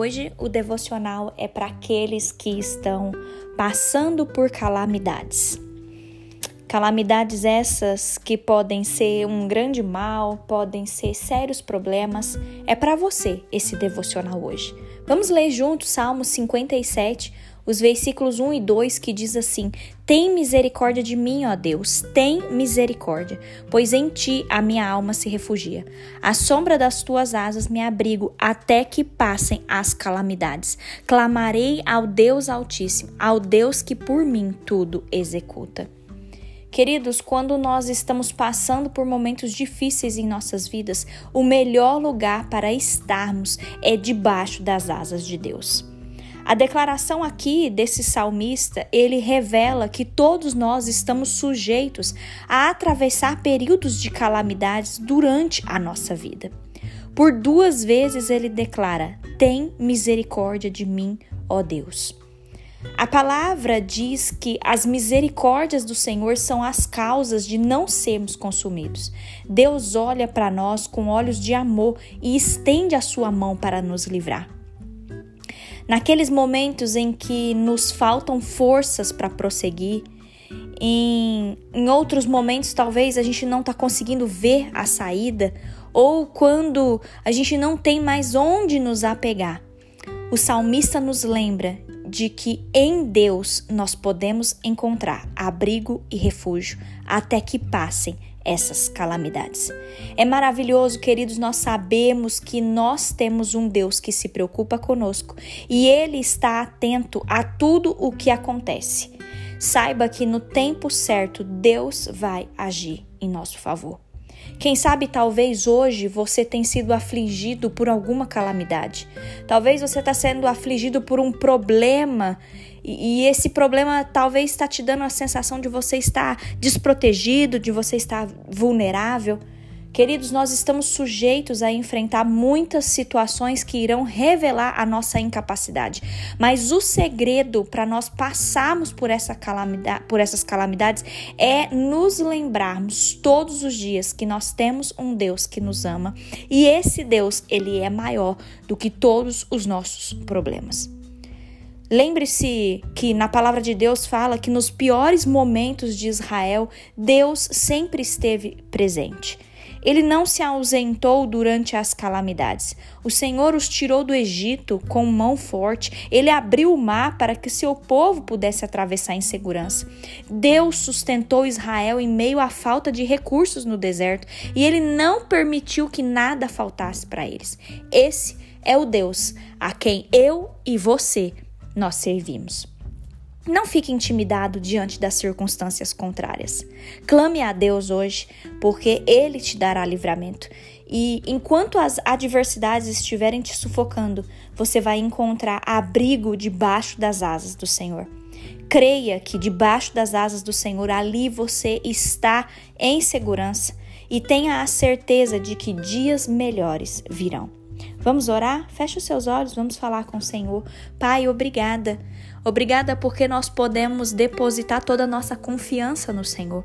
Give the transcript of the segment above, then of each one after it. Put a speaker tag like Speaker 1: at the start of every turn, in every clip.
Speaker 1: Hoje o devocional é para aqueles que estão passando por calamidades. Calamidades essas que podem ser um grande mal, podem ser sérios problemas. É para você esse devocional hoje. Vamos ler juntos Salmo 57, os versículos 1 e 2 que diz assim: Tem misericórdia de mim, ó Deus, tem misericórdia, pois em ti a minha alma se refugia. À sombra das tuas asas me abrigo até que passem as calamidades. Clamarei ao Deus Altíssimo, ao Deus que por mim tudo executa. Queridos, quando nós estamos passando por momentos difíceis em nossas vidas, o melhor lugar para estarmos é debaixo das asas de Deus. A declaração aqui desse salmista, ele revela que todos nós estamos sujeitos a atravessar períodos de calamidades durante a nossa vida. Por duas vezes ele declara: Tem misericórdia de mim, ó Deus. A palavra diz que as misericórdias do Senhor são as causas de não sermos consumidos. Deus olha para nós com olhos de amor e estende a sua mão para nos livrar. Naqueles momentos em que nos faltam forças para prosseguir, em, em outros momentos talvez a gente não está conseguindo ver a saída, ou quando a gente não tem mais onde nos apegar. O salmista nos lembra de que em Deus nós podemos encontrar abrigo e refúgio até que passem essas calamidades. É maravilhoso, queridos, nós sabemos que nós temos um Deus que se preocupa conosco e ele está atento a tudo o que acontece. Saiba que no tempo certo Deus vai agir em nosso favor. Quem sabe talvez hoje você tenha sido afligido por alguma calamidade. Talvez você está sendo afligido por um problema e, esse problema talvez está te dando a sensação de você estar desprotegido, de você estar vulnerável. Queridos, nós estamos sujeitos a enfrentar muitas situações que irão revelar a nossa incapacidade. Mas o segredo para nós passarmos por, essa calamidade, por essas calamidades é nos lembrarmos todos os dias que nós temos um Deus que nos ama e esse Deus, ele é maior do que todos os nossos problemas. Lembre-se que na palavra de Deus fala que nos piores momentos de Israel, Deus sempre esteve presente. Ele não se ausentou durante as calamidades. O Senhor os tirou do Egito com mão forte. Ele abriu o mar para que seu povo pudesse atravessar em segurança. Deus sustentou Israel em meio à falta de recursos no deserto e ele não permitiu que nada faltasse para eles. Esse é o Deus a quem eu e você nós servimos. Não fique intimidado diante das circunstâncias contrárias. Clame a Deus hoje, porque Ele te dará livramento. E enquanto as adversidades estiverem te sufocando, você vai encontrar abrigo debaixo das asas do Senhor. Creia que debaixo das asas do Senhor ali você está em segurança e tenha a certeza de que dias melhores virão. Vamos orar? Feche os seus olhos, vamos falar com o Senhor. Pai, obrigada. Obrigada porque nós podemos depositar toda a nossa confiança no Senhor.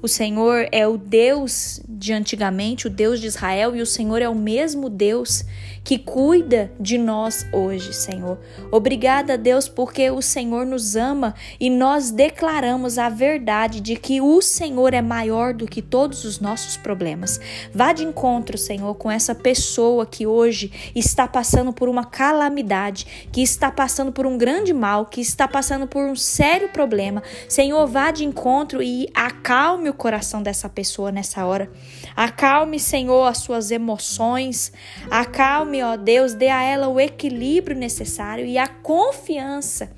Speaker 1: O Senhor é o Deus de antigamente, o Deus de Israel, e o Senhor é o mesmo Deus que cuida de nós hoje, Senhor. Obrigada, Deus, porque o Senhor nos ama e nós declaramos a verdade de que o Senhor é maior do que todos os nossos problemas. Vá de encontro, Senhor, com essa pessoa que hoje está passando por uma calamidade, que está passando por um grande mal, que está passando por um sério problema. Senhor, vá de encontro e acalme o coração dessa pessoa nessa hora. Acalme, Senhor, as suas emoções. Acalme, ó Deus, dê a ela o equilíbrio necessário e a confiança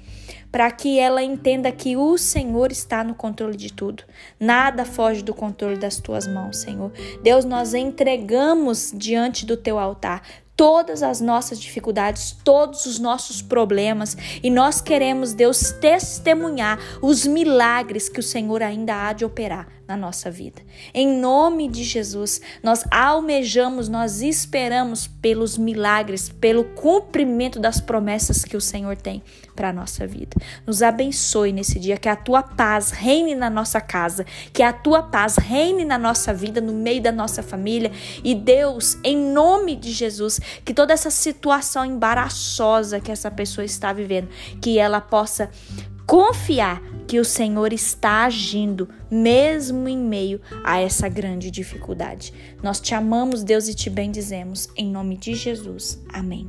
Speaker 1: para que ela entenda que o Senhor está no controle de tudo. Nada foge do controle das tuas mãos, Senhor. Deus, nós entregamos diante do teu altar todas as nossas dificuldades, todos os nossos problemas e nós queremos, Deus, testemunhar os milagres que o Senhor ainda há de operar na nossa vida. Em nome de Jesus, nós almejamos, nós esperamos pelos milagres, pelo cumprimento das promessas que o Senhor tem para a nossa vida. Nos abençoe nesse dia, que a tua paz reine na nossa casa, que a tua paz reine na nossa vida, no meio da nossa família. E Deus, em nome de Jesus, que toda essa situação embaraçosa que essa pessoa está vivendo, que ela possa confiar que o Senhor está agindo, mesmo em meio a essa grande dificuldade. Nós te amamos, Deus, e te bendizemos. Em nome de Jesus. Amém.